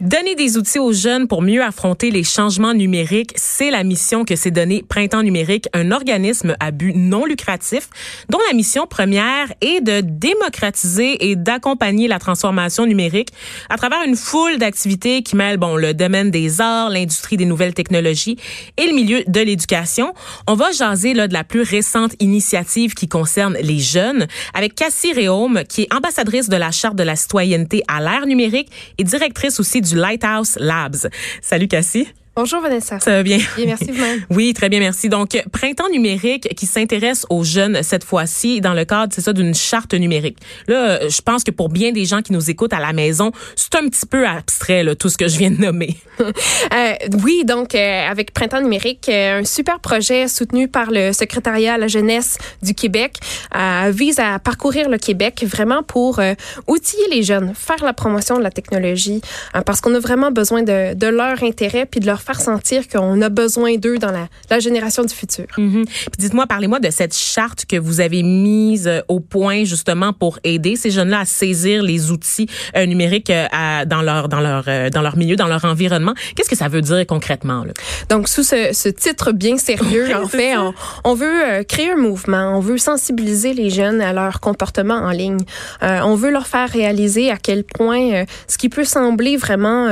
Donner des outils aux jeunes pour mieux affronter les changements numériques, c'est la mission que s'est donnée Printemps numérique, un organisme à but non lucratif dont la mission première est de démocratiser et d'accompagner la transformation numérique à travers une foule d'activités qui mêlent bon le domaine des arts, l'industrie des nouvelles technologies et le milieu de l'éducation. On va jaser là de la plus récente initiative qui concerne les jeunes avec Cassie Réaume qui est ambassadrice de la charte de la citoyenneté à l'ère numérique et directrice aussi du Lighthouse Labs. Salut Cassie. Bonjour Vanessa. Ça va bien? Bien, merci vous-même. oui, très bien, merci. Donc, printemps numérique qui s'intéresse aux jeunes cette fois-ci dans le cadre, c'est ça, d'une charte numérique. Là, je pense que pour bien des gens qui nous écoutent à la maison, c'est un petit peu abstrait, là, tout ce que je viens de nommer. euh, oui, donc, euh, avec printemps numérique, euh, un super projet soutenu par le secrétariat à la jeunesse du Québec euh, vise à parcourir le Québec vraiment pour outiller les jeunes, faire la promotion de la technologie, parce qu'on a vraiment besoin de, de leur intérêt puis de leur faire sentir qu'on a besoin d'eux dans la, la, génération du futur. Mm -hmm. Dites-moi, parlez-moi de cette charte que vous avez mise euh, au point justement pour aider ces jeunes-là à saisir les outils euh, numériques euh, à, dans leur dans leur euh, dans leur milieu, dans leur environnement. Qu'est-ce que ça veut dire concrètement là? Donc sous ce, ce titre bien sérieux, en fait, on, on, veut créer un mouvement, on veut sensibiliser les jeunes à leur comportement en ligne. On veut leur faire réaliser à quel point ce qui peut sembler vraiment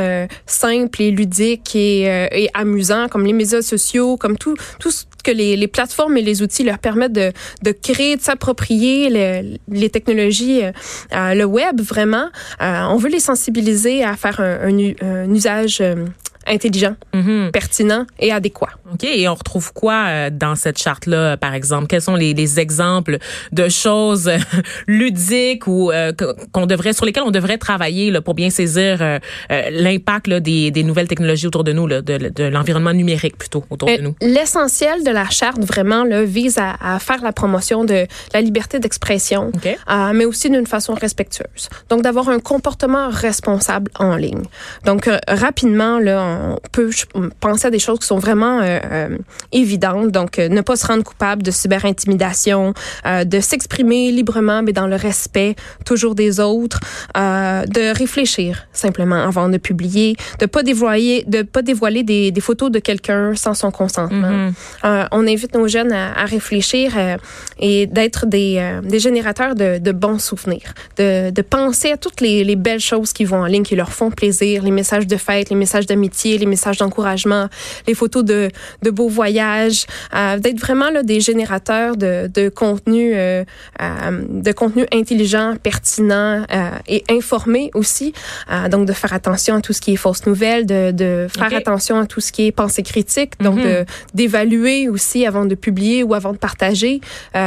simple et ludique et et amusant, comme les médias sociaux, comme tout, tout ce que les, les plateformes et les outils leur permettent de, de créer, de s'approprier les, les technologies, euh, le web vraiment. Euh, on veut les sensibiliser à faire un, un, un usage intelligent, mm -hmm. pertinent et adéquat. OK. Et on retrouve quoi euh, dans cette charte-là, par exemple? Quels sont les, les exemples de choses euh, ludiques ou euh, qu'on devrait, sur lesquelles on devrait travailler là, pour bien saisir euh, l'impact des, des nouvelles technologies autour de nous, là, de, de l'environnement numérique plutôt autour de nous? L'essentiel de la charte, vraiment, là, vise à, à, faire la promotion de la liberté d'expression, okay. mais aussi d'une façon respectueuse. Donc, d'avoir un comportement responsable en ligne. Donc, rapidement, là, on peut penser à des choses qui sont vraiment euh, euh, évidentes. Donc, euh, ne pas se rendre coupable de cyberintimidation, de s'exprimer librement, mais dans le respect toujours des autres, de réfléchir simplement avant de publier, de pas dévoiler, de pas dévoiler des, des photos de quelqu'un sans son consentement. Mm -hmm. on invite nos jeunes à, à réfléchir et d'être des, des générateurs de, de bons souvenirs, de, de penser à toutes les, les belles choses qui vont en ligne, qui leur font plaisir, les messages de fête, les messages d'amitié, les messages d'encouragement, les photos de, de beaux voyages, euh, d'être vraiment là, des générateurs de, de contenu, euh, euh, de contenu intelligent, pertinent et informé aussi. donc de faire attention à tout ce qui est fausse nouvelle, de, de faire okay. attention à tout ce qui est pensée critique, donc mm -hmm. d'évaluer aussi avant de publier ou avant de partager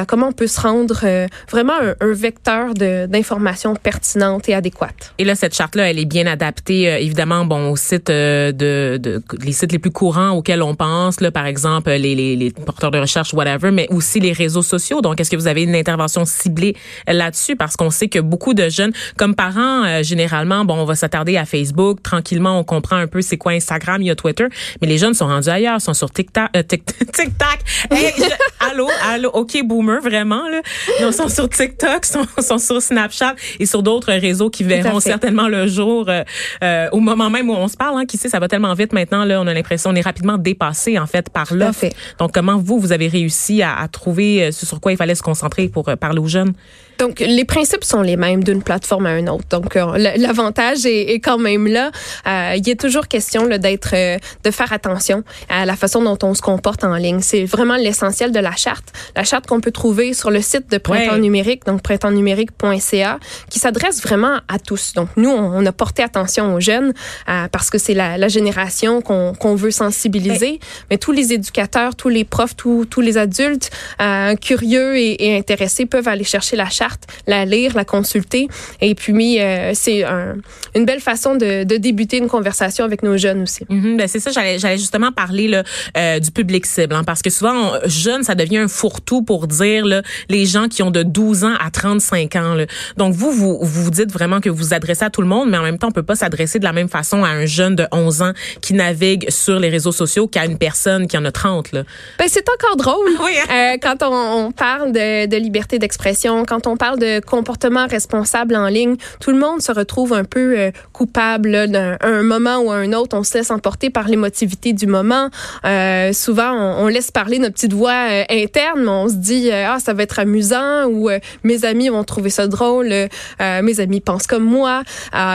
comment on peut se rendre vraiment un, un vecteur d'information pertinente et adéquate. Et là, cette charte-là, elle est bien adaptée, évidemment, bon, au site de, de, les sites les plus courants auxquels on pense, là, par exemple, les, les, les porteurs de recherche, whatever, mais aussi les réseaux sociaux. Donc, est-ce que vous avez une intervention ciblée là-dessus? Parce qu'on sait que beaucoup de jeunes, comme parents, euh, généralement, bon, on va s'attarder à Facebook. Tranquillement, on comprend un peu c'est quoi Instagram, il y a Twitter. Mais les jeunes sont rendus ailleurs, sont sur TikTok. Euh, TikTok. Hey, je, allô, allô, OK, boomer, vraiment, là. Ils sont sur TikTok, sont, sont sur Snapchat et sur d'autres réseaux qui verront certainement le jour euh, euh, au moment même où on se parle. Hein, qui sait, ça va tellement vite maintenant, là, on a l'impression, on est rapidement dépassé, en fait, par l'offre. Donc, comment vous, vous avez réussi à, à trouver ce sur quoi il fallait se concentrer pour parler aux jeunes? Donc, les principes sont les mêmes d'une plateforme à une autre. Donc, euh, l'avantage est, est, quand même là. Euh, il est toujours question d'être, euh, de faire attention à la façon dont on se comporte en ligne. C'est vraiment l'essentiel de la charte. La charte qu'on peut trouver sur le site de Printemps ouais. numérique, donc printemps-numérique.ca, qui s'adresse vraiment à tous. Donc, nous, on, on a porté attention aux jeunes euh, parce que c'est la, la, génération qu'on qu veut sensibiliser. Ouais. Mais tous les éducateurs, tous les profs, tous, tous les adultes euh, curieux et, et intéressés peuvent aller chercher la charte la lire, la consulter. Et puis, euh, c'est un, une belle façon de, de, débuter une conversation avec nos jeunes aussi. Mm -hmm, c'est ça, j'allais justement parler là, euh, du public cible, hein, parce que souvent, on, jeune, ça devient un fourre-tout pour dire là, les gens qui ont de 12 ans à 35 ans. Là. Donc, vous, vous vous dites vraiment que vous vous adressez à tout le monde, mais en même temps, on peut pas s'adresser de la même façon à un jeune de 11 ans qui navigue sur les réseaux sociaux qu'à une personne qui en a 30. Là. Ben, c'est encore drôle oui, hein? euh, quand on, on, parle de, de liberté d'expression, quand on parle de comportement responsable en ligne, tout le monde se retrouve un peu euh, coupable d'un un moment ou un autre. On se laisse emporter par l'émotivité du moment. Euh, souvent, on, on, laisse parler notre petite voix interne, mais on se dit ah ça va être amusant ou mes amis vont trouver ça drôle, mes amis pensent comme moi,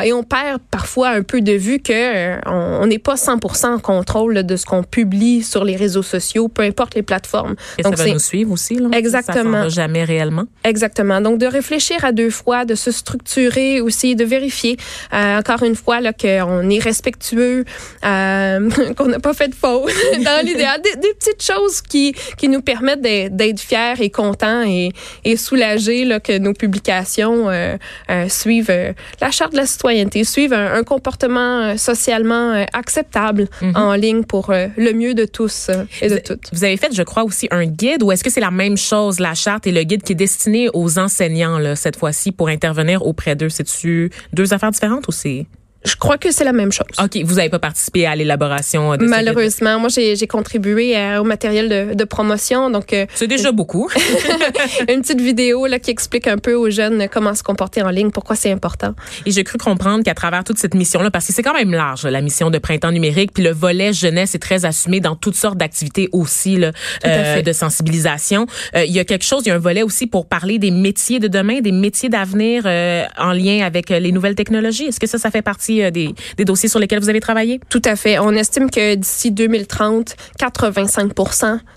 et on perd parfois un peu de vue que on n'est pas 100% en contrôle de ce qu'on publie sur les réseaux sociaux, peu importe les plateformes. Et Donc, ça va nous suivre aussi, là. Exactement. Ça jamais réellement. Exactement. Donc, de réfléchir à deux fois, de se structurer aussi, de vérifier, euh, encore une fois, là, qu'on est respectueux, euh, qu'on n'a pas fait de faux, dans l'idéal. Des, des, petites choses qui, qui nous permettent d'être fiers et contents et, et soulagés, là, que nos publications euh, euh suivent euh, la charte de la citoyenneté, suivent un, un comportement socialement acceptable mm-hmm. en ligne pour le mieux de tous et de toutes. Vous avez fait, je crois, aussi un guide ou est-ce que c'est la même chose, la charte et le guide qui est destiné aux enseignants, là, cette fois-ci, pour intervenir auprès d'eux? C'est-tu deux affaires différentes ou c'est... Je crois que c'est la même chose. OK. Vous n'avez pas participé à l'élaboration de Malheureusement. Moi, j'ai contribué euh, au matériel de, de promotion. Donc, euh, c'est déjà beaucoup. une petite vidéo là, qui explique un peu aux jeunes comment se comporter en ligne, pourquoi c'est important. Et j'ai cru comprendre qu'à travers toute cette mission-là, parce que c'est quand même large, la mission de printemps numérique, puis le volet jeunesse est très assumé dans toutes sortes d'activités aussi là, euh, de sensibilisation. Euh, il y a quelque chose, il y a un volet aussi pour parler des métiers de demain, des métiers d'avenir euh, en lien avec les nouvelles technologies. Est-ce que ça, ça fait partie euh, des, des, dossiers sur lesquels vous avez travaillé? Tout à fait. On estime que d'ici 2030, 85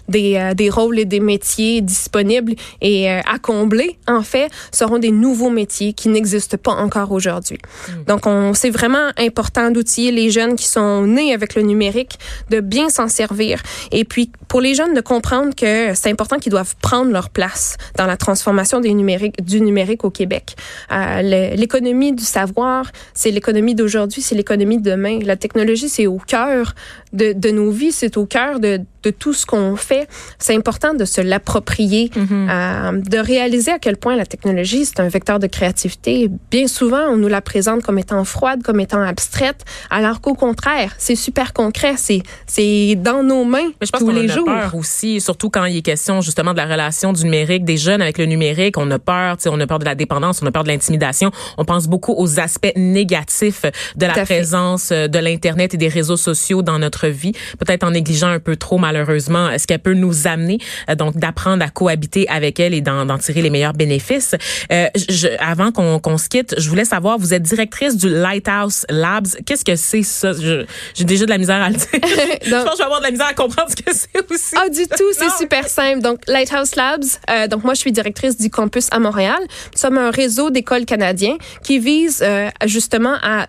des, euh, des rôles et des métiers disponibles et euh, à combler, en fait, seront des nouveaux métiers qui n'existent pas encore aujourd'hui. Hmm. Donc, on c'est vraiment important d'outiller les jeunes qui sont nés avec le numérique, de bien s'en servir. Et puis, pour les jeunes, de comprendre que c'est important qu'ils doivent prendre leur place dans la transformation des numériques, du numérique au Québec. Euh, l'économie du savoir, c'est l'économie de aujourd'hui, c'est l'économie de demain. La technologie, c'est au cœur de, de nos vies, c'est au cœur de, de tout ce qu'on fait. C'est important de se l'approprier, mm-hmm. euh, de réaliser à quel point la technologie, c'est un vecteur de créativité. Bien souvent, on nous la présente comme étant froide, comme étant abstraite, alors qu'au contraire, c'est super concret, c'est c'est dans nos mains Mais je pense tous les a jours. Peur aussi, surtout quand il est question justement de la relation du numérique, des jeunes avec le numérique, on a peur, on a peur de la dépendance, on a peur de l'intimidation. On pense beaucoup aux aspects négatifs de la présence fait. de l'internet et des réseaux sociaux dans notre vie, peut-être en négligeant un peu trop malheureusement ce qu'elle peut nous amener, euh, donc d'apprendre à cohabiter avec elle et d'en tirer les meilleurs bénéfices. Euh, je, avant qu'on qu se quitte, je voulais savoir, vous êtes directrice du Lighthouse Labs. Qu'est-ce que c'est ça? J'ai déjà de la misère à le dire. je pense que je vais avoir de la misère à comprendre ce que c'est aussi. Ah, du tout, c'est super simple. Donc, Lighthouse Labs, euh, donc moi, je suis directrice du campus à Montréal. Nous sommes un réseau d'écoles canadiens qui vise euh, justement à,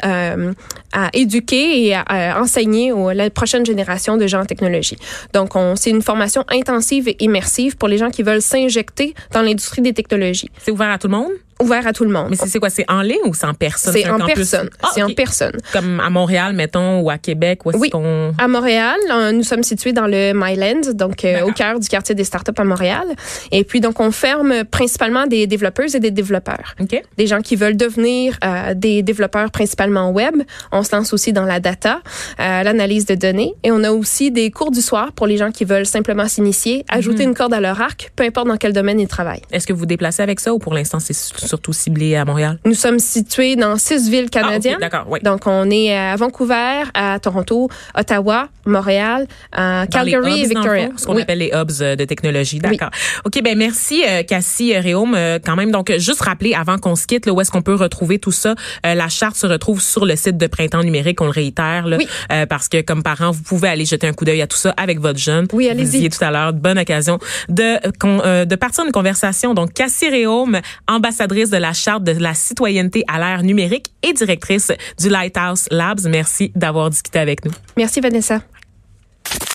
à éduquer et à, à enseigner aux, la prochaine génération de gens en technologie. Donc, c'est une formation intensive et immersive pour les gens qui veulent s'injecter dans l'industrie des technologies. C'est ouvert à tout le monde? Ouvert à tout le monde. Mais c'est quoi? C'est en ligne ou c'est en personne? C'est en personne. Ah, c'est okay. en personne. Comme à Montréal, mettons, ou à Québec? Où oui. À Montréal, nous sommes situés dans le Myland, donc euh, au cœur du quartier des startups à Montréal. Et puis, donc, on ferme principalement des développeuses et des développeurs. Okay. Des gens qui veulent devenir euh, des développeurs principalement web. On se lance aussi dans la data, euh, l'analyse de données. Et on a aussi des cours du soir pour les gens qui veulent simplement s'initier, ajouter mm -hmm. une corde à leur arc, peu importe dans quel domaine ils travaillent. Est-ce que vous vous déplacez avec ça ou pour l'instant, c'est surtout ciblé à Montréal? Nous sommes situés dans six villes canadiennes. Ah, okay, D'accord, oui. Donc, on est à Vancouver, à Toronto, Ottawa, Montréal, à Calgary hubs, et Victoria. Ce qu'on oui. appelle les hubs de technologie. D'accord. Oui. OK, ben merci, euh, Cassie Réaume. Euh, quand même, donc, juste rappeler avant qu'on se quitte, là, où est-ce qu'on peut retrouver tout ça. Euh, la charte se retrouve sur le site de Printemps numérique, on le réitère, là, oui. euh, parce que comme parent, vous pouvez aller jeter un coup d'œil à tout ça avec votre jeune. Oui, allez-y. tout à l'heure, bonne occasion de, euh, de partir une conversation. Donc, Cassie Réaume, ambassadrice de la charte de la citoyenneté à l'ère numérique et directrice du Lighthouse Labs. Merci d'avoir discuté avec nous. Merci Vanessa.